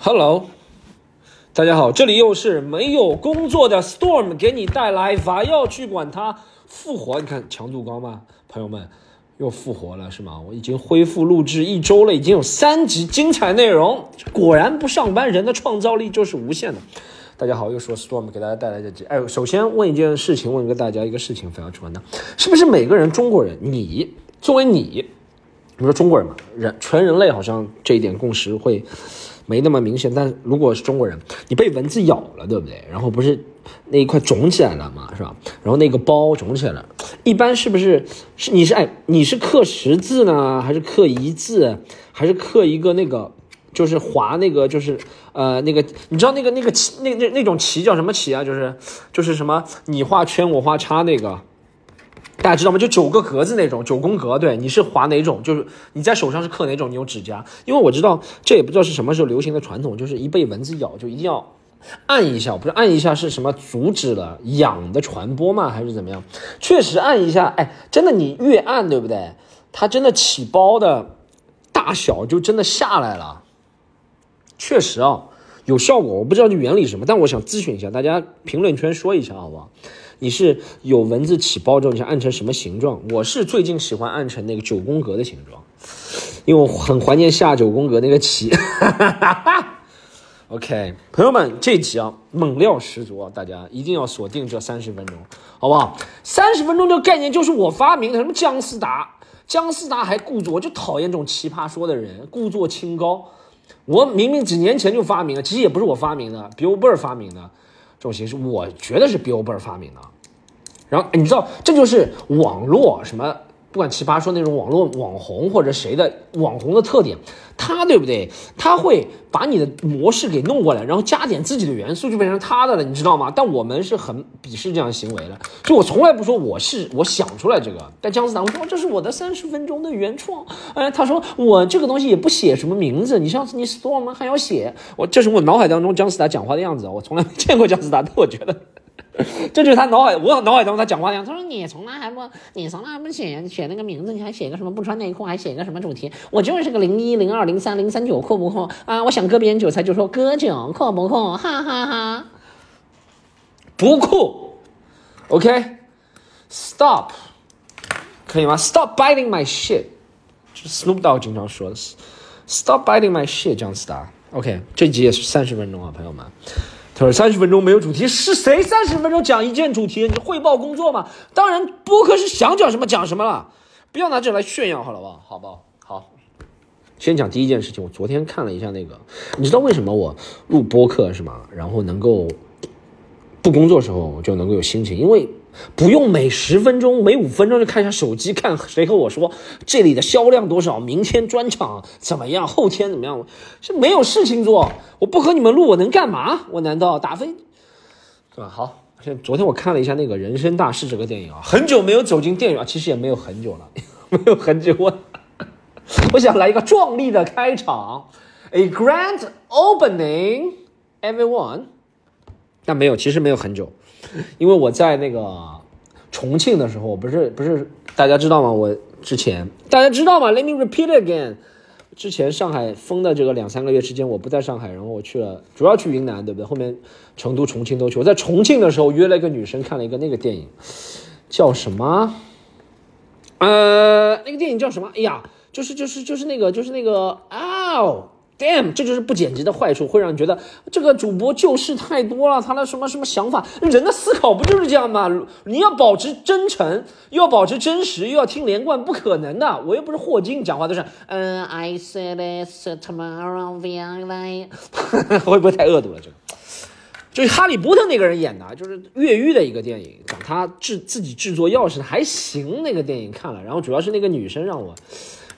Hello，大家好，这里又是没有工作的 Storm 给你带来娃要去管它复活。你看强度高吗？朋友们，又复活了是吗？我已经恢复录制一周了，已经有三集精彩内容。果然不上班，人的创造力就是无限的。大家好，又说 Storm 给大家带来这集。哎，首先问一件事情，问个大家一个事情，非要去问的，是不是每个人中国人，你作为你，你说中国人嘛，人全人类好像这一点共识会。没那么明显，但如果是中国人，你被蚊子咬了，对不对？然后不是那一块肿起来了嘛，是吧？然后那个包肿起来了，一般是不是是你是哎你是刻十字呢，还是刻一字，还是刻一个那个就是划那个就是呃那个你知道那个那个旗那那那种旗叫什么旗啊？就是就是什么你画圈我画叉那个。大家知道吗？就九个格子那种九宫格，对，你是划哪种？就是你在手上是刻哪种？你有指甲？因为我知道这也不知道是什么时候流行的传统，就是一被蚊子咬就一定要按一下，不是按一下是什么阻止了痒的传播吗？还是怎么样？确实按一下，哎，真的你越按，对不对？它真的起包的大小就真的下来了，确实啊，有效果。我不知道这原理是什么，但我想咨询一下大家，评论圈说一下好不好？你是有蚊子起包之后，你想按成什么形状？我是最近喜欢按成那个九宫格的形状，因为我很怀念下九宫格那个旗。OK，朋友们，这集啊，猛料十足啊，大家一定要锁定这三十分钟，好不好？三十分钟这个概念就是我发明的，什么姜思达，姜思达还故作，我就讨厌这种奇葩说的人，故作清高。我明明几年前就发明了，其实也不是我发明的，Bill Burr 发明的。这种形式，我觉得是 Bill Burr 发明的。然后你知道，这就是网络什么，不管奇葩说那种网络网红或者谁的网红的特点，他对不对？他会把你的模式给弄过来，然后加点自己的元素，就变成他的了，你知道吗？但我们是很鄙视这样的行为的，就我从来不说我是我想出来这个。但姜思达说这是我的三十分钟的原创，哎，他说我这个东西也不写什么名字，你上次你 Storm 还要写，我这是我脑海当中姜思达讲话的样子，我从来没见过姜思达，但我觉得。这就是他脑海，我脑海当中他讲话的样子。他说：“你从来还不，你从来不写写那个名字，你还写个什么不穿内裤，还写个什么主题？我就是个零一零二零三零三九，酷不酷啊？我想割别人韭菜就说割韭，酷不酷？哈哈哈，不酷。OK，Stop，可以吗？Stop biting my shit，就是 Snoop Dogg 经常说的。Stop biting my shit，姜思达。OK，这集也是三十分钟啊，朋友们。”他说：“三十分钟没有主题，是谁三十分钟讲一件主题？你汇报工作嘛？当然，播客是想讲什么讲什么了，不要拿这来炫耀，好了吧？好不好？好，先讲第一件事情。我昨天看了一下那个，你知道为什么我录播客是吗？然后能够不工作时候就能够有心情，因为。”不用每十分钟、每五分钟就看一下手机，看谁和我说这里的销量多少，明天专场怎么样，后天怎么样？是没有事情做，我不和你们录，我能干嘛？我难道打飞？对吧？好，现昨天我看了一下那个《人生大事》这个电影啊，很久没有走进电影啊，其实也没有很久了，没有很久。我我想来一个壮丽的开场，A grand opening, everyone。但没有，其实没有很久。因为我在那个重庆的时候，不是不是大家知道吗？我之前大家知道吗？Let me repeat again。之前上海封的这个两三个月时间，我不在上海，然后我去了，主要去云南，对不对？后面成都、重庆都去。我在重庆的时候约了一个女生看了一个那个电影，叫什么？呃，那个电影叫什么？哎呀，就是就是就是那个就是那个啊。Damn，这就是不剪辑的坏处，会让你觉得这个主播旧事太多了。他的什么什么想法？人的思考不就是这样吗？你要保持真诚，又要保持真实，又要听连贯，不可能的。我又不是霍金，讲话都是嗯，I said it tomorrow will I？会不会太恶毒了？这个就是哈利波特那个人演的，就是越狱的一个电影，讲他制自己制作钥匙，还行。那个电影看了，然后主要是那个女生让我。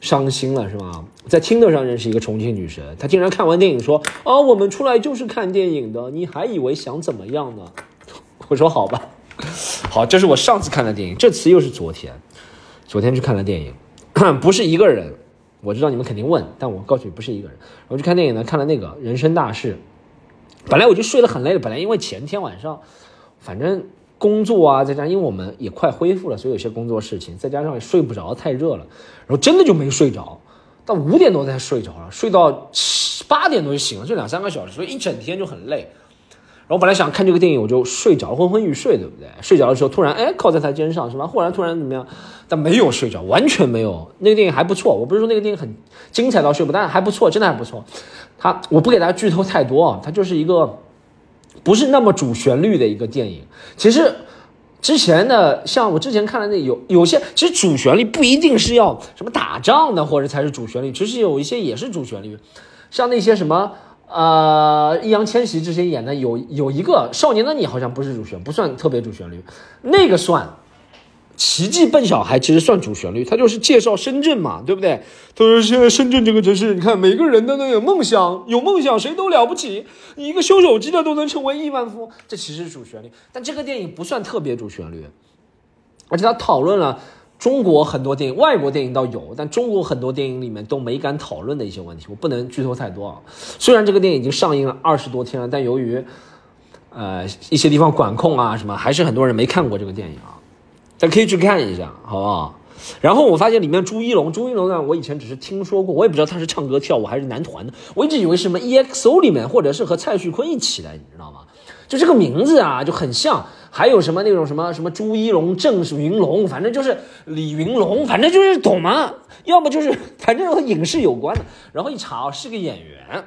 伤心了是吗？在听的上认识一个重庆女神，她竟然看完电影说：“啊，我们出来就是看电影的，你还以为想怎么样呢？” 我说：“好吧，好，这是我上次看的电影，这次又是昨天，昨天去看了电影，不是一个人。我知道你们肯定问，但我告诉你不是一个人。我去看电影呢，看了那个《人生大事》，本来我就睡得很累了，本来因为前天晚上，反正。工作啊，再加上因为我们也快恢复了，所以有些工作事情，再加上也睡不着，太热了，然后真的就没睡着。到五点多才睡着了，睡到七八点多就醒了，就两三个小时，所以一整天就很累。然后本来想看这个电影，我就睡着，昏昏欲睡，对不对？睡着的时候突然哎靠在他肩上，是吧？忽然突然怎么样？但没有睡着，完全没有。那个电影还不错，我不是说那个电影很精彩到睡不，但是还不错，真的还不错。他我不给大家剧透太多啊，他就是一个不是那么主旋律的一个电影。其实之前的像我之前看的那有有些，其实主旋律不一定是要什么打仗的或者才是主旋律，其实有一些也是主旋律，像那些什么。呃，易烊千玺之前演的有有一个《少年的你》，好像不是主旋，不算特别主旋律，那个算。奇迹笨小孩其实算主旋律，他就是介绍深圳嘛，对不对？他说现在深圳这个城市，你看每个人都能有梦想，有梦想谁都了不起，你一个修手机的都能成为亿万富翁，这其实是主旋律。但这个电影不算特别主旋律，而且他讨论了。中国很多电影，外国电影倒有，但中国很多电影里面都没敢讨论的一些问题，我不能剧透太多啊。虽然这个电影已经上映了二十多天了，但由于，呃，一些地方管控啊什么，还是很多人没看过这个电影啊。但可以去看一下，好不好？然后我发现里面朱一龙，朱一龙呢，我以前只是听说过，我也不知道他是唱歌跳舞还是男团的，我一直以为是什么 EXO 里面，或者是和蔡徐坤一起的，你知道吗？就这个名字啊，就很像。还有什么那种什么什么朱一龙、郑云龙，反正就是李云龙，反正就是懂吗？要么就是反正和影视有关的。然后一查是个演员，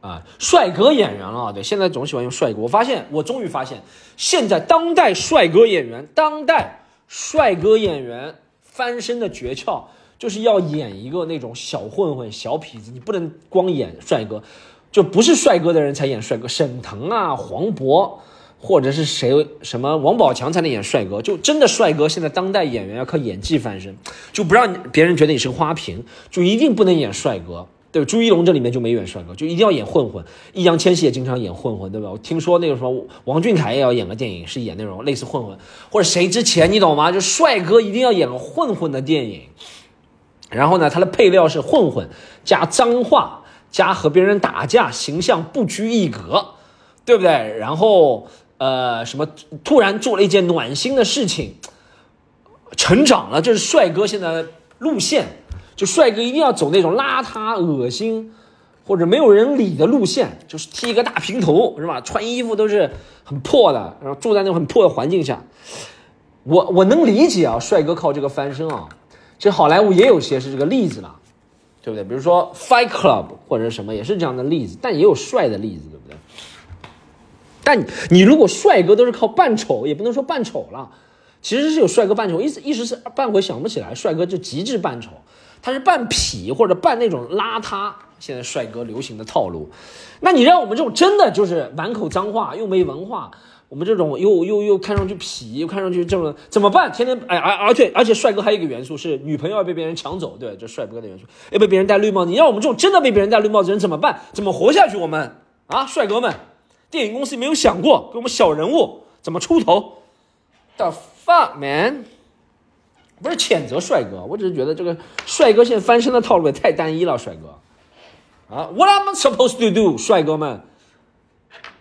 啊，帅哥演员了。对，现在总喜欢用帅哥。我发现，我终于发现，现在当代帅哥演员，当代帅哥演员翻身的诀窍，就是要演一个那种小混混、小痞子。你不能光演帅哥，就不是帅哥的人才演帅哥。沈腾啊，黄渤。或者是谁什么王宝强才能演帅哥？就真的帅哥，现在当代演员要靠演技翻身，就不让别人觉得你是花瓶，就一定不能演帅哥。对，朱一龙这里面就没演帅哥，就一定要演混混。易烊千玺也经常演混混，对吧？我听说那个什么王俊凯也要演个电影，是演那种类似混混，或者谁之前你懂吗？就帅哥一定要演个混混的电影。然后呢，他的配料是混混加脏话加和别人打架，形象不拘一格，对不对？然后。呃，什么突然做了一件暖心的事情，成长了，这是帅哥现在的路线。就帅哥一定要走那种邋遢、恶心或者没有人理的路线，就是剃一个大平头，是吧？穿衣服都是很破的，然后住在那种很破的环境下。我我能理解啊，帅哥靠这个翻身啊。其实好莱坞也有些是这个例子了，对不对？比如说 Fight Club 或者什么也是这样的例子，但也有帅的例子，对不对？但你如果帅哥都是靠扮丑，也不能说扮丑了，其实是有帅哥扮丑，一时一时是半会想不起来，帅哥就极致扮丑，他是扮痞或者扮那种邋遢，现在帅哥流行的套路。那你让我们这种真的就是满口脏话又没文化，我们这种又又又看上去痞又看上去这种怎么办？天天哎而而且而且帅哥还有一个元素是女朋友要被别人抢走，对，这帅哥的元素要被别人戴绿帽子。你让我们这种真的被别人戴绿帽子人怎么办？怎么活下去？我们啊，帅哥们。电影公司没有想过给我们小人物怎么出头？The fuck man！不是谴责帅哥，我只是觉得这个帅哥现在翻身的套路也太单一了。帅哥，啊，What am supposed to do？帅哥们，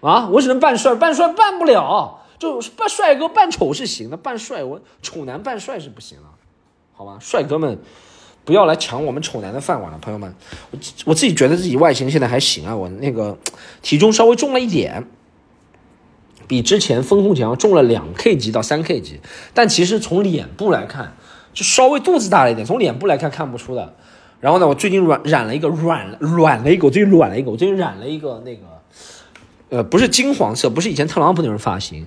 啊，我只能扮帅，扮帅扮不了，就扮帅哥扮丑是行的，扮帅我丑男扮帅是不行了，好吧？帅哥们。不要来抢我们丑男的饭碗了，朋友们。我我自己觉得自己外形现在还行啊，我那个体重稍微重了一点，比之前封控前重了两 K 级到三 K 级但其实从脸部来看，就稍微肚子大了一点。从脸部来看看不出的。然后呢，我最近染染了一个软软了一个，我最近软了一个，我最近染了一个那个，呃，不是金黄色，不是以前特朗普那种发型，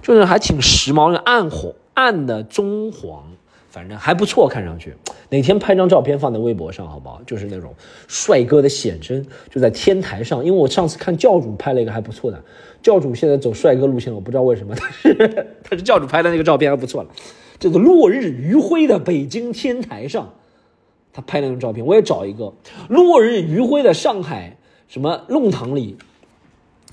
就是还挺时髦的暗黄暗的棕黄。反正还不错，看上去。哪天拍张照片放在微博上，好不好？就是那种帅哥的写真，就在天台上。因为我上次看教主拍了一个还不错的，教主现在走帅哥路线，我不知道为什么，但是 他是教主拍的那个照片还不错了。这个落日余晖的北京天台上，他拍那张照片，我也找一个落日余晖的上海什么弄堂里。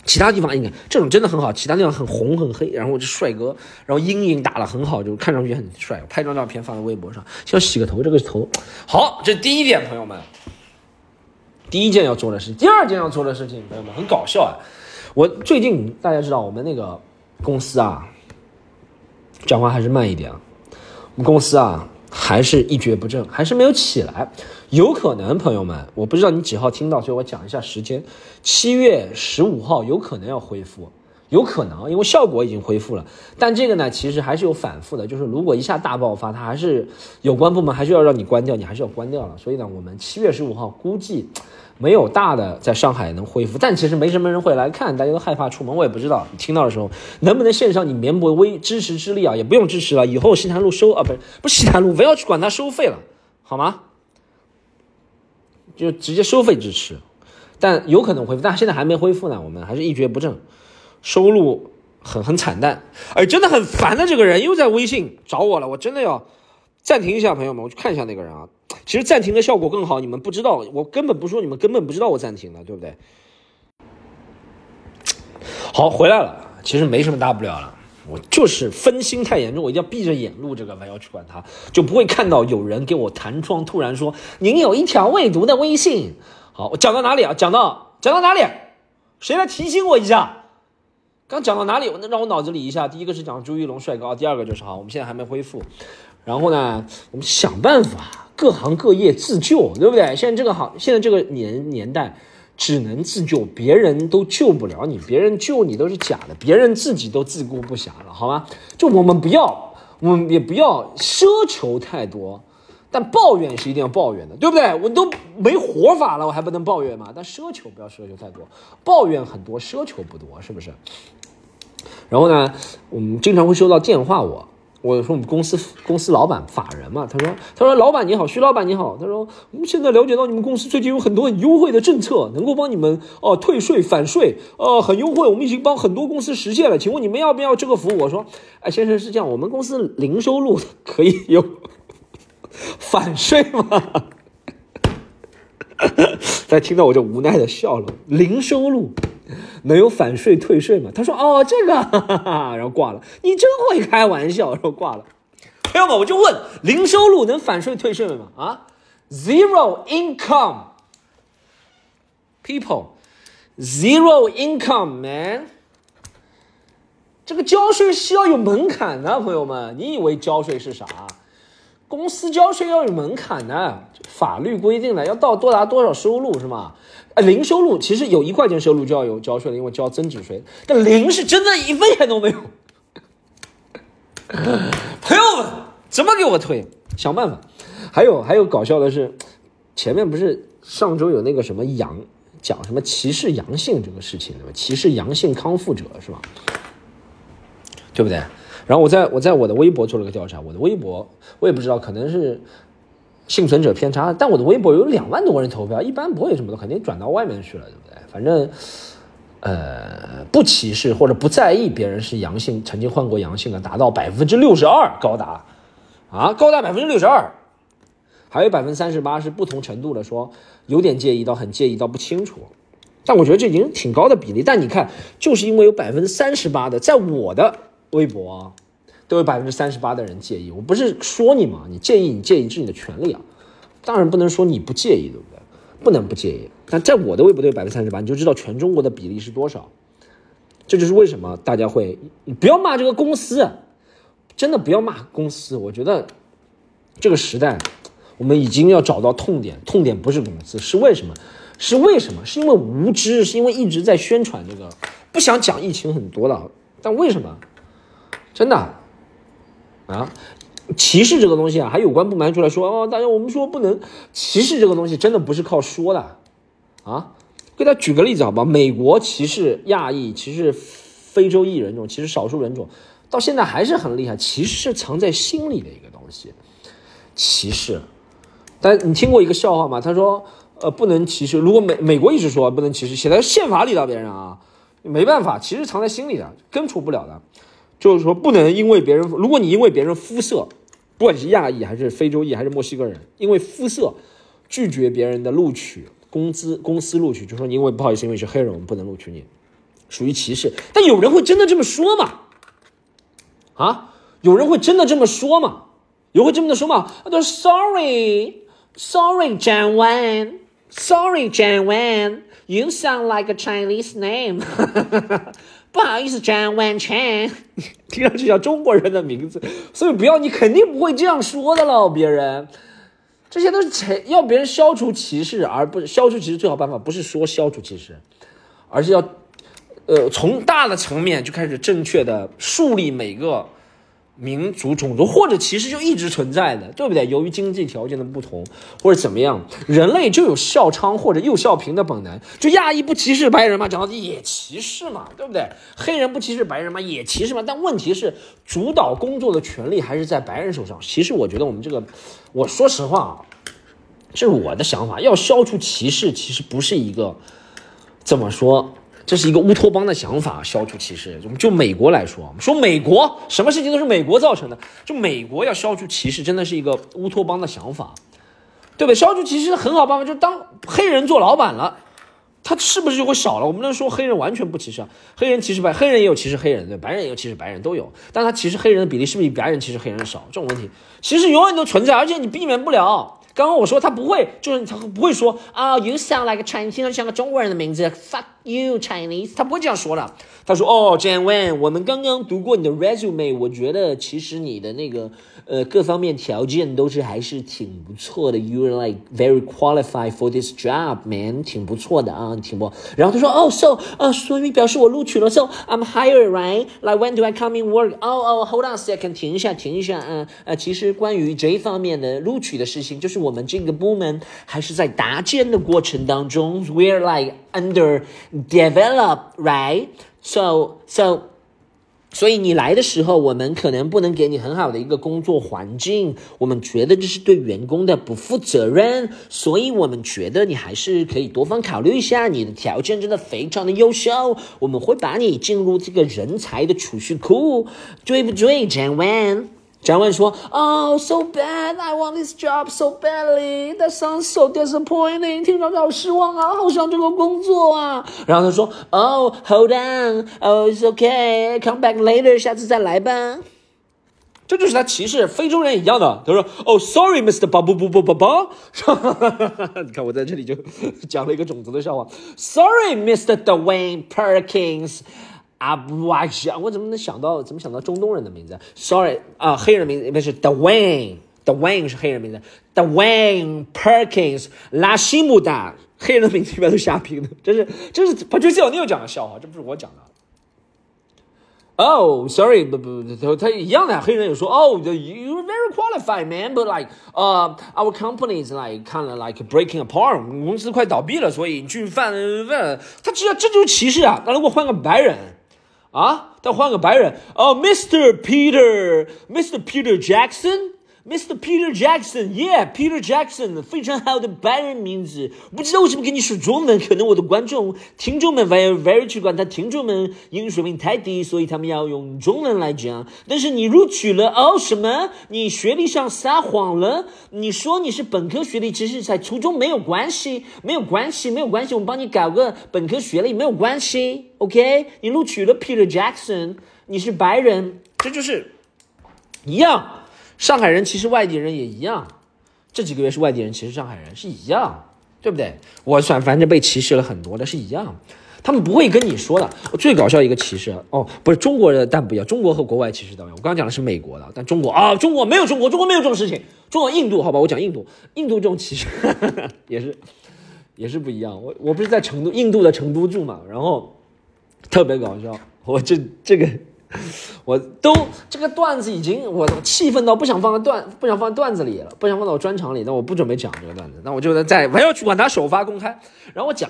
其他地方应该这种真的很好，其他地方很红很黑，然后这帅哥，然后阴影打了很好，就看上去很帅。拍张照片放在微博上，先洗个头，这个头好，这第一点，朋友们，第一件要做的事，第二件要做的事情，朋友们很搞笑啊！我最近大家知道我们那个公司啊，讲话还是慢一点啊，我们公司啊还是一蹶不振，还是没有起来。有可能，朋友们，我不知道你几号听到，所以我讲一下时间。七月十五号有可能要恢复，有可能，因为效果已经恢复了。但这个呢，其实还是有反复的，就是如果一下大爆发，它还是有关部门还是要让你关掉，你还是要关掉了。所以呢，我们七月十五号估计没有大的在上海能恢复，但其实没什么人会来看，大家都害怕出门。我也不知道你听到的时候能不能线上你绵薄微支持之力啊，也不用支持了。以后西坛路收啊，不是不是西坛路，不要去管它收费了，好吗？就直接收费支持，但有可能恢复，但现在还没恢复呢。我们还是一蹶不振，收入很很惨淡。哎，真的很烦的，这个人又在微信找我了，我真的要暂停一下，朋友们，我去看一下那个人啊。其实暂停的效果更好，你们不知道，我根本不说，你们根本不知道我暂停了，对不对？好，回来了，其实没什么大不了了。我就是分心太严重，我一定要闭着眼录这个，不要去管他，就不会看到有人给我弹窗，突然说您有一条未读的微信。好，我讲到哪里啊？讲到讲到哪里？谁来提醒我一下？刚讲到哪里？我能让我脑子里一下。第一个是讲朱一龙帅哥，第二个就是好，我们现在还没恢复。然后呢，我们想办法，各行各业自救，对不对？现在这个行，现在这个年年代。只能自救，别人都救不了你，别人救你都是假的，别人自己都自顾不暇了，好吗？就我们不要，我们也不要奢求太多，但抱怨是一定要抱怨的，对不对？我都没活法了，我还不能抱怨吗？但奢求不要奢求太多，抱怨很多，奢求不多，是不是？然后呢，我们经常会收到电话，我。我说我们公司公司老板法人嘛，他说他说老板你好，徐老板你好，他说我们现在了解到你们公司最近有很多很优惠的政策，能够帮你们哦退税返税，呃很优惠，我们已经帮很多公司实现了，请问你们要不要这个服务？我说哎先生是这样，我们公司零收入可以有反税吗？大家听到我就无奈的笑了，零收入。能有反税退税吗？他说哦，这个，然后挂了。你真会开玩笑，然后挂了。朋友们，我就问，零收入能反税退税吗？啊，zero income people，zero income man，这个交税是要有门槛的，朋友们，你以为交税是啥？公司交税要有门槛的，法律规定的，要到多达多少收入是吗？啊，零收入其实有一块钱收入就要有交税了，因为交增值税。但零是真的一分钱都没有。朋友们，怎么给我退？想办法。还有还有搞笑的是，前面不是上周有那个什么阳讲什么歧视阳性这个事情对吧？歧视阳性康复者是吧？对不对？然后我在我在我的微博做了个调查，我的微博我也不知道，可能是。幸存者偏差，但我的微博有两万多人投票，一般不会什么的，肯定转到外面去了，对不对？反正，呃，不歧视或者不在意别人是阳性，曾经患过阳性的，达到百分之六十二，高达，啊，高达百分之六十二，还有百分之三十八是不同程度的，说有点介意到很介意到不清楚，但我觉得这已经挺高的比例。但你看，就是因为有百分之三十八的在我的微博。都有百分之三十八的人介意，我不是说你嘛，你介意你介意是你的权利啊，当然不能说你不介意，对不对？不能不介意。但在我的微博都有百分之三十八，你就知道全中国的比例是多少。这就是为什么大家会，你不要骂这个公司，真的不要骂公司。我觉得这个时代，我们已经要找到痛点，痛点不是公司，是为什么？是为什么？是因为无知，是因为一直在宣传这个，不想讲疫情很多了，但为什么？真的。啊，歧视这个东西啊，还有关部门出来说哦，大家我们说不能歧视这个东西，真的不是靠说的，啊，给大家举个例子好吧？美国歧视亚裔、歧视非洲裔人种、歧视少数人种，到现在还是很厉害。歧视是藏在心里的一个东西，歧视。但你听过一个笑话吗？他说，呃，不能歧视。如果美美国一直说不能歧视，写在宪法里的别人啊，没办法，歧视藏在心里的，根除不了的。就是说，不能因为别人，如果你因为别人肤色，不管是亚裔还是非洲裔还是墨西哥人，因为肤色拒绝别人的录取，工资公司录取，就说你因为不好意思，因为是黑人，我们不能录取你，属于歧视。但有人会真的这么说吗？啊，有人会真的这么说吗？有会这么的说吗？他说：“Sorry，Sorry，Jan Wan，Sorry，Jan Wan，You sound like a Chinese name。” 不好意思，张万全，听上去像中国人的名字，所以不要，你肯定不会这样说的喽，别人。这些都是成要别人消除歧视，而不是消除歧视最好办法不是说消除歧视，而是要，呃，从大的层面就开始正确的树立每个。民族、种族或者歧视就一直存在的，对不对？由于经济条件的不同或者怎么样，人类就有笑娼或者幼笑贫的本能。就亚裔不歧视白人嘛？讲到底也歧视嘛，对不对？黑人不歧视白人嘛？也歧视嘛。但问题是，主导工作的权利还是在白人手上。其实我觉得我们这个，我说实话啊，这是我的想法。要消除歧视，其实不是一个怎么说。这是一个乌托邦的想法，消除歧视。就就美国来说，说美国什么事情都是美国造成的，就美国要消除歧视，真的是一个乌托邦的想法，对不对？消除歧视很好办法，就当黑人做老板了，他是不是就会少了？我们能说黑人完全不歧视啊，黑人歧视白，黑人也有歧视黑人，对，白人也有歧视白人，都有。但他歧视黑人的比例是不是比白人歧视黑人少？这种问题其实永远都存在，而且你避免不了。刚刚我说他不会，就是他不会说啊，You sound like a Chinese，像个中国人的名字，Fuck you Chinese，他不会这样说的。他说哦，Jan Wen，我们刚刚读过你的 resume，我觉得其实你的那个呃各方面条件都是还是挺不错的，You're like very qualified for this job，man，挺不错的啊，挺不。然后他说哦，So，啊，所以表示我录取了，So I'm hired，right？Like when do I come in work？哦哦，Hold on a second，停一下，停一下，嗯呃，其实关于这方面的录取的事情，就是我们这个部门还是在搭建的过程当中，We're like under develop，right？So so，所以你来的时候，我们可能不能给你很好的一个工作环境，我们觉得这是对员工的不负责任，所以我们觉得你还是可以多方考虑一下，你的条件真的非常的优秀，我们会把你进入这个人才的储蓄库，对不对，Jan Wen？张文说：“Oh, so bad! I want this job so badly. That sounds so disappointing. 听着好失望啊，好想这个工作啊。”然后他说：“Oh, hold on. Oh, it's okay. Come back later. 下次再来吧。”这就是他歧视非洲人一样的。他说：“Oh, sorry, Mr. 巴布布布布巴。”你看我在这里就讲了一个种族的笑话。Sorry, Mr. Dwayne Perkins。啊不啊我怎么能想到怎么想到中东人的名字？Sorry 啊，黑人名字不是 Dwayne，Dwayne 是黑人名字，Dwayne Perkins 拉西姆达，黑人的名字一般都瞎拼的，这是这是 Patricia Neal 讲的笑话，这不是我讲的。Oh, sorry，不不不，他一样的，黑人有说，Oh, you're very qualified, man, but like, uh, our company is like kind of like breaking apart，我们公司快倒闭了，所以你去犯犯，他只要这就是歧视啊。那如果换个白人？啊，再换个白人哦，Mr. Peter，Mr. Peter Jackson Jackson，Mr. Peter Jackson，Yeah，Peter Jackson，非常好的白人名字。不知道为什么跟你说中文，可能我的观众、听众们 very very 去管他听众们英语水平太低，所以他们要用中文来讲。但是你录取了哦，什么？你学历上撒谎了？你说你是本科学历，其实才初中没有关系，没有关系，没有关系，我们帮你搞个本科学历没有关系。OK，你录取了 Peter Jackson，你是白人，这就是一样。上海人其实外地人也一样，这几个月是外地人，其实上海人是一样，对不对？我算反正被歧视了很多的是一样，他们不会跟你说的。我最搞笑一个歧视哦，不是中国人，但不一样，中国和国外歧视都一样。我刚刚讲的是美国的，但中国啊，中国没有中国，中国没有这种事情。中国印度好吧，我讲印度，印度这种歧视 也是也是不一样。我我不是在成都，印度的成都住嘛，然后。特别搞笑，我这这个，我都这个段子已经我气愤到不想放在段不想放在段子里了，不想放到我专场里，那我不准备讲这个段子，那我就在在我要去管他首发公开，然后我讲，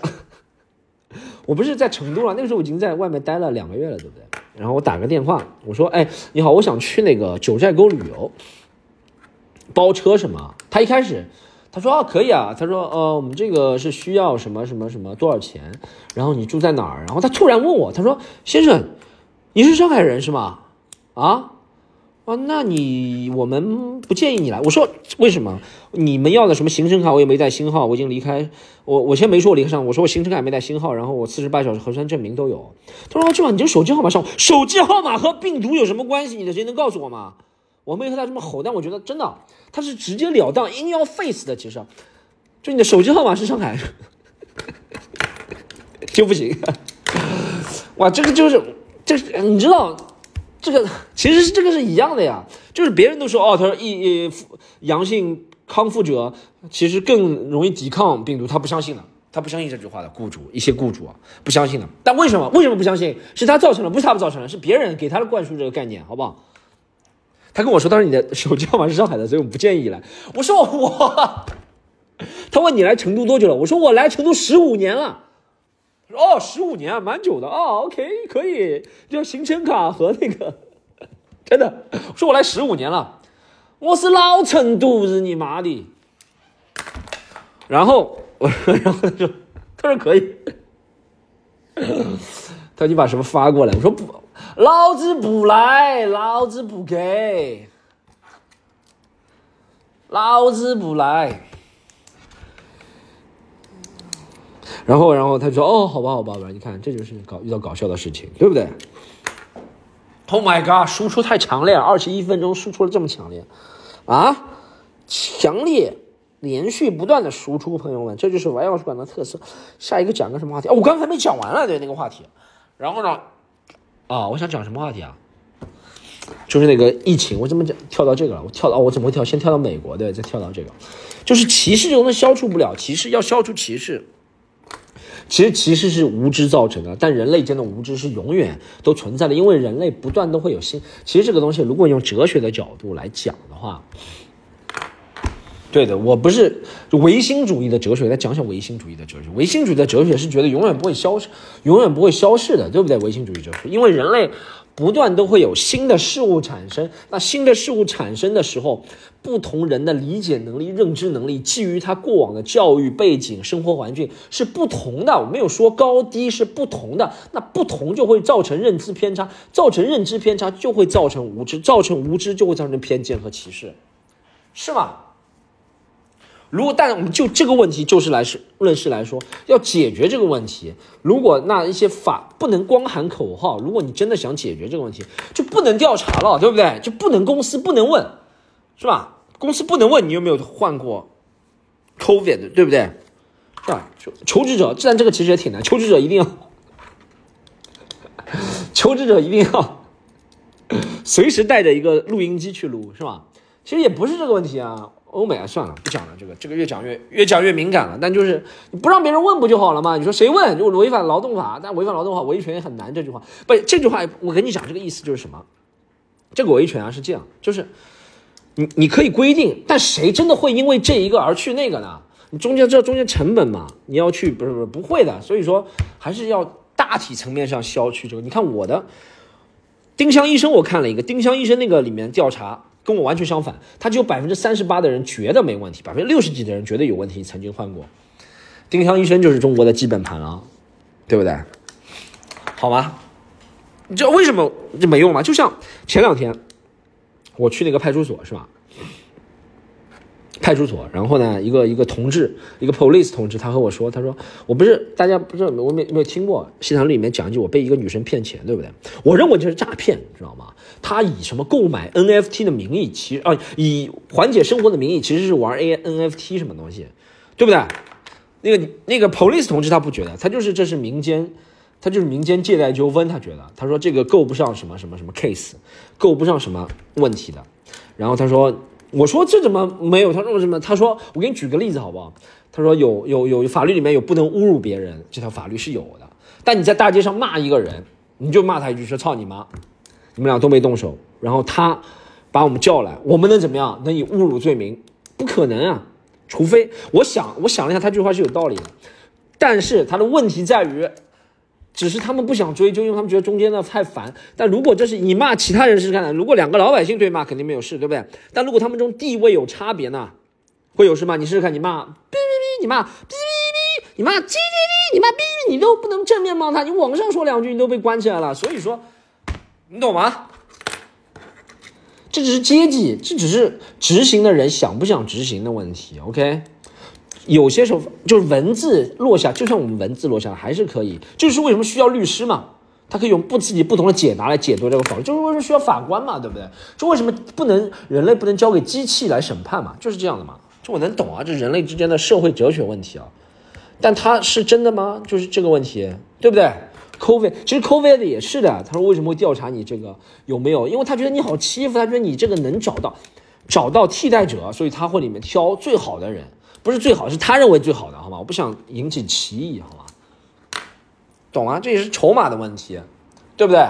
我不是在成都了，那个时候我已经在外面待了两个月了，对不对？然后我打个电话，我说，哎，你好，我想去那个九寨沟旅游，包车什么？他一开始。他说啊，可以啊。他说，呃，我们这个是需要什么什么什么多少钱？然后你住在哪儿？然后他突然问我，他说，先生，你是上海人是吗？啊，啊，那你我们不建议你来。我说为什么？你们要的什么行程卡？我也没带星号，我已经离开。我我先没说我离开上，我说我行程卡没带星号，然后我四十八小时核酸证明都有。他说这吧，你这手机号码上，手机号码和病毒有什么关系？你的谁能告诉我吗？我没和他这么吼，但我觉得真的，他是直截了当，in your face 的。其实，就你的手机号码是上海，就不行。哇，这个就是，这你知道，这个其实是这个是一样的呀。就是别人都说哦，他说一阳性康复者其实更容易抵抗病毒，他不相信的，他不相信这句话的雇主，一些雇主啊不相信的。但为什么？为什么不相信？是他造成的，不是他不造成的，是别人给他的灌输这个概念，好不好？他跟我说，他说你的手机号码是上海的，所以我不建议来。我说我，他问你来成都多久了？我说我来成都十五年了。哦，十五年啊，蛮久的哦。OK，可以，要行程卡和那个，真的。我说我来十五年了，我是老成都，日你妈的。然后我说，然后他说，他说可以。他说你把什么发过来？我说不。老子不来，老子不给，老子不来。然后，然后他就说：“哦，好吧，好吧，你看，这就是搞遇到搞笑的事情，对不对？”Oh my god，输出太强烈，二十一分钟输出了这么强烈，啊，强烈，连续不断的输出，朋友们，这就是玩钥匙馆的特色。下一个讲个什么话题？哦，我刚才没讲完了，对那个话题。然后呢？啊，我想讲什么话题啊？就是那个疫情，我怎么讲跳到这个了？我跳到，我怎么会跳？先跳到美国，对，再跳到这个，就是歧视这东西消除不了，歧视要消除歧视，其实其实是无知造成的，但人类间的无知是永远都存在的，因为人类不断都会有新。其实这个东西，如果用哲学的角度来讲的话。对的，我不是唯心主义的哲学，来讲讲唯心主义的哲学。唯心主义的哲学是觉得永远不会消失，永远不会消逝的，对不对？唯心主义哲学，因为人类不断都会有新的事物产生，那新的事物产生的时候，不同人的理解能力、认知能力，基于他过往的教育背景、生活环境是不同的。我没有说高低是不同的，那不同就会造成认知偏差，造成认知偏差就会造成无知，造成无知就会造成偏见和歧视，是吗？如果，但我们就这个问题就是来是论事来说，要解决这个问题，如果那一些法不能光喊口号，如果你真的想解决这个问题，就不能调查了，对不对？就不能公司不能问，是吧？公司不能问你有没有换过 COVID，对不对？是吧？求求职者，然这个其实也挺难，求职者一定要，求职者一定要 随时带着一个录音机去录，是吧？其实也不是这个问题啊。欧美啊，算了，不讲了。这个这个越讲越越讲越敏感了。但就是你不让别人问不就好了吗？你说谁问就违反劳动法，但违反劳动法维权也很难。这句话不，这句话我跟你讲，这个意思就是什么？这个维权啊是这样，就是你你可以规定，但谁真的会因为这一个而去那个呢？你中间这中间成本嘛，你要去不是不是不会的。所以说还是要大体层面上消去这个。你看我的丁香医生，我看了一个丁香医生那个里面调查。跟我完全相反，他只有百分之三十八的人觉得没问题，百分之六十几的人觉得有问题，曾经换过。丁香医生就是中国的基本盘了，对不对？好吗？你知道为什么这没用吗？就像前两天我去那个派出所，是吧？派出所，然后呢，一个一个同志，一个 police 同志，他和我说，他说我不是大家不是我没没有听过《西塘里面讲一句，我被一个女生骗钱，对不对？我认为这是诈骗，知道吗？他以什么购买 NFT 的名义，其实啊，以缓解生活的名义，其实是玩 A NFT 什么东西，对不对？那个那个 police 同志他不觉得，他就是这是民间，他就是民间借贷纠纷，他觉得，他说这个够不上什么什么什么 case，够不上什么问题的，然后他说。我说这怎么没有？他说什么？他说我给你举个例子好不好？他说有有有法律里面有不能侮辱别人这条法律是有的，但你在大街上骂一个人，你就骂他一句说操你妈，你们俩都没动手，然后他把我们叫来，我们能怎么样？能以侮辱罪名？不可能啊！除非我想我想了一下，他这句话是有道理的，但是他的问题在于。只是他们不想追究，因为他们觉得中间的太烦。但如果这是你骂其他人试试看，如果两个老百姓对骂，肯定没有事，对不对？但如果他们中地位有差别呢，会有事吗？你试试看，你骂哔哔哔，你骂哔哔哔，你骂叽叽叽，你骂哔哔，你都不能正面骂他，你网上说两句，你都被关起来了。所以说，你懂吗？这只是阶级，这只是执行的人想不想执行的问题。OK。有些时候就是文字落下，就像我们文字落下还是可以。就是为什么需要律师嘛？他可以用不自己不同的解答来解读这个法律。就是为什么需要法官嘛？对不对？就为什么不能人类不能交给机器来审判嘛？就是这样的嘛。这我能懂啊，这人类之间的社会哲学问题啊。但他是真的吗？就是这个问题，对不对？Covid 其实 Covid 也是的。他说为什么会调查你这个有没有？因为他觉得你好欺负，他觉得你这个能找到。找到替代者，所以他会里面挑最好的人，不是最好，是他认为最好的，好吗？我不想引起歧义，好吗？懂吗？这也是筹码的问题，对不对？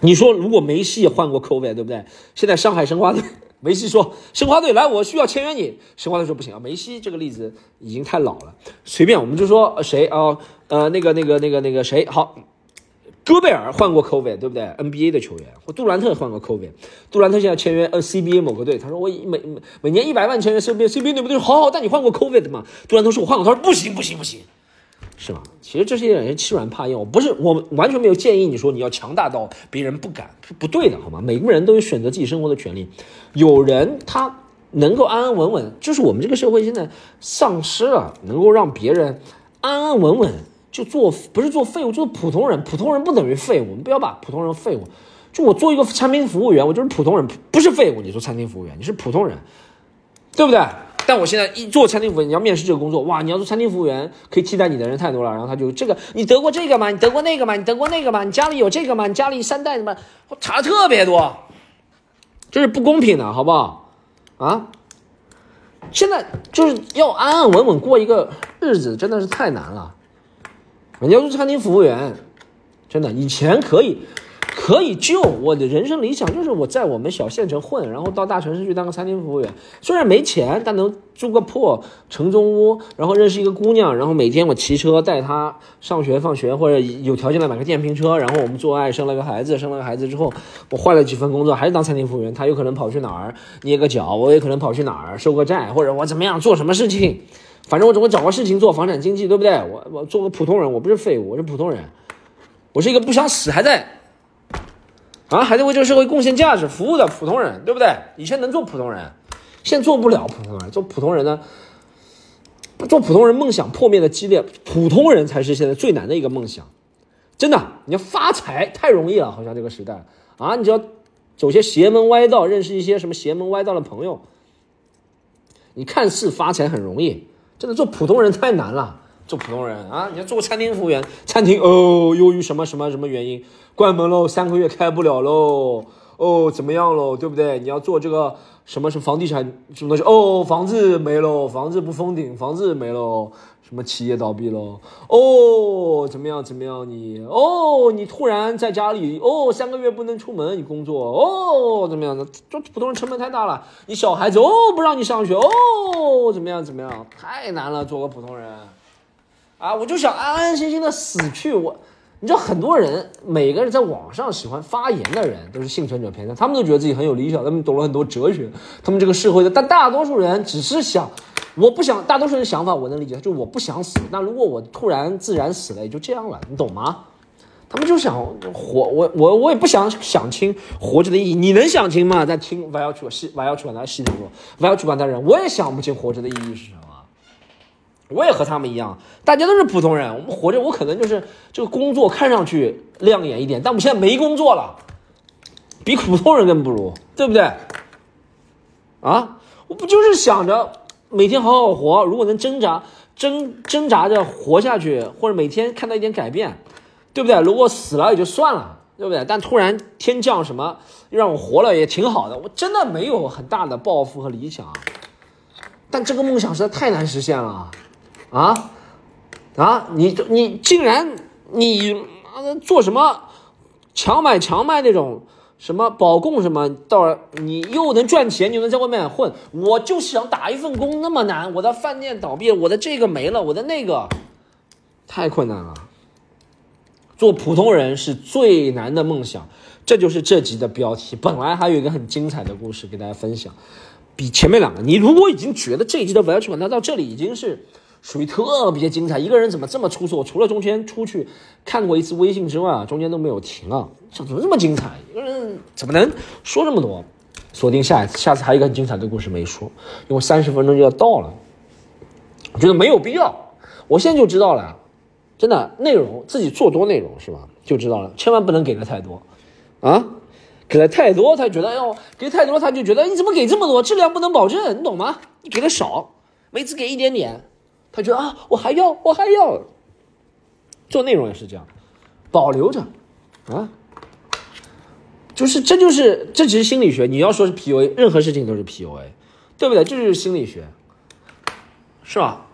你说如果梅西也换过 COVID，对不对？现在上海申花队，梅西说申花队来，我需要签约你。申花队说不行啊，梅西这个例子已经太老了，随便我们就说谁啊？呃，那个那个那个那个谁好？戈贝尔换过 COVID，对不对？NBA 的球员，或杜兰特换过 COVID，杜兰特现在签约呃 CBA 某个队，他说我每每每年一百万签约 CBA，CBA 对不对？好好，但你换过 COVID 吗？杜兰特说我换过，他说不行不行不行。是吧？其实这些人欺软怕硬，我不是我完全没有建议你说你要强大到别人不敢，是不对的，好吗？每个人都有选择自己生活的权利。有人他能够安安稳稳，就是我们这个社会现在丧失了能够让别人安安稳稳就做，不是做废物，就是普通人。普通人不等于废物，你不要把普通人废物。就我做一个餐厅服务员，我就是普通人，不是废物。你说餐厅服务员，你是普通人，对不对？但我现在一做餐厅服务员，你要面试这个工作，哇！你要做餐厅服务员，可以替代你的人太多了。然后他就这个，你得过这个吗？你得过那个吗？你得过那个吗？你家里有这个吗？你家里三代什么？查的特别多，这是不公平的，好不好？啊！现在就是要安安稳稳过一个日子，真的是太难了。你要做餐厅服务员，真的以前可以。可以救我的人生理想就是我在我们小县城混，然后到大城市去当个餐厅服务员。虽然没钱，但能住个破城中屋，然后认识一个姑娘，然后每天我骑车带她上学放学，或者有条件的买个电瓶车，然后我们做爱生了个孩子。生了个孩子之后，我换了几份工作，还是当餐厅服务员。他有可能跑去哪儿捏个脚，我也可能跑去哪儿收个债，或者我怎么样做什么事情。反正我总会找个事情做，房产经纪，对不对？我我做个普通人，我不是废物，我是普通人，我是一个不想死还在。啊，还在为这个社会贡献价值、服务的普通人，对不对？以前能做普通人，现在做不了普通人。做普通人呢，做普通人梦想破灭的激烈，普通人才是现在最难的一个梦想。真的，你要发财太容易了，好像这个时代啊，你只要走些邪门歪道，认识一些什么邪门歪道的朋友，你看似发财很容易，真的做普通人太难了。做普通人啊，你要做个餐厅服务员，餐厅哦，由于什么什么什么原因关门喽，三个月开不了喽，哦，怎么样喽，对不对？你要做这个什么什么房地产什么东西哦，房子没喽，房子不封顶，房子没喽，什么企业倒闭喽，哦，怎么样怎么样你哦，你突然在家里哦，三个月不能出门，你工作哦，怎么样的？做普通人成本太大了，你小孩子哦不让你上学哦，怎么样怎么样？太难了，做个普通人。啊，我就想安安心心的死去。我，你知道很多人，每个人在网上喜欢发言的人，都是幸存者偏差，他们都觉得自己很有理想，他们懂了很多哲学，他们这个社会的。但大多数人只是想，我不想。大多数人想法我能理解，就我不想死。那如果我突然自然死了，也就这样了，你懂吗？他们就想活，我我我也不想想清活着的意义。你能想清吗？在听我要去西我要去管他西头路，我要去管他人，我也想不清活着的意义是什么。我也和他们一样，大家都是普通人。我们活着，我可能就是这个工作看上去亮眼一点，但我们现在没工作了，比普通人更不如，对不对？啊，我不就是想着每天好好活，如果能挣扎挣挣扎着活下去，或者每天看到一点改变，对不对？如果死了也就算了，对不对？但突然天降什么让我活了也挺好的，我真的没有很大的抱负和理想，但这个梦想实在太难实现了。啊，啊，你你竟然你妈的做什么强买强卖那种什么保供什么，到你又能赚钱，又能在外面混，我就想打一份工那么难，我的饭店倒闭，我的这个没了，我的那个太困难了。做普通人是最难的梦想，这就是这集的标题。本来还有一个很精彩的故事给大家分享，比前面两个，你如果已经觉得这一集的《我要去管那》到这里已经是。属于特别精彩，一个人怎么这么出色？我除了中间出去看过一次微信之外啊，中间都没有停啊，怎么这么精彩？一个人怎么能说这么多？锁定下一次，下次还有一个很精彩的故事没说，因为三十分钟就要到了，我觉得没有必要。我现在就知道了，真的内容自己做多内容是吧？就知道了，千万不能给的太多啊，给的太多他觉得要给太多他就觉得你怎么给这么多，质量不能保证，你懂吗？你给的少，每次给一点点。他觉得啊，我还要，我还要做内容也是这样，保留着，啊，就是这就是这只是心理学。你要说是 PUA，任何事情都是 PUA，对不对？这就是心理学，是吧？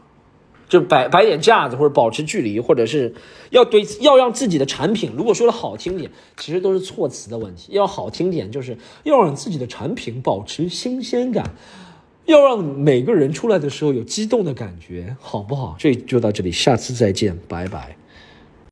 就摆摆点架子，或者保持距离，或者是要对要让自己的产品，如果说的好听点，其实都是措辞的问题。要好听点，就是要让自己的产品保持新鲜感，要让每个人出来的时候有激动的感觉，好不好？这就到这里，下次再见，拜拜。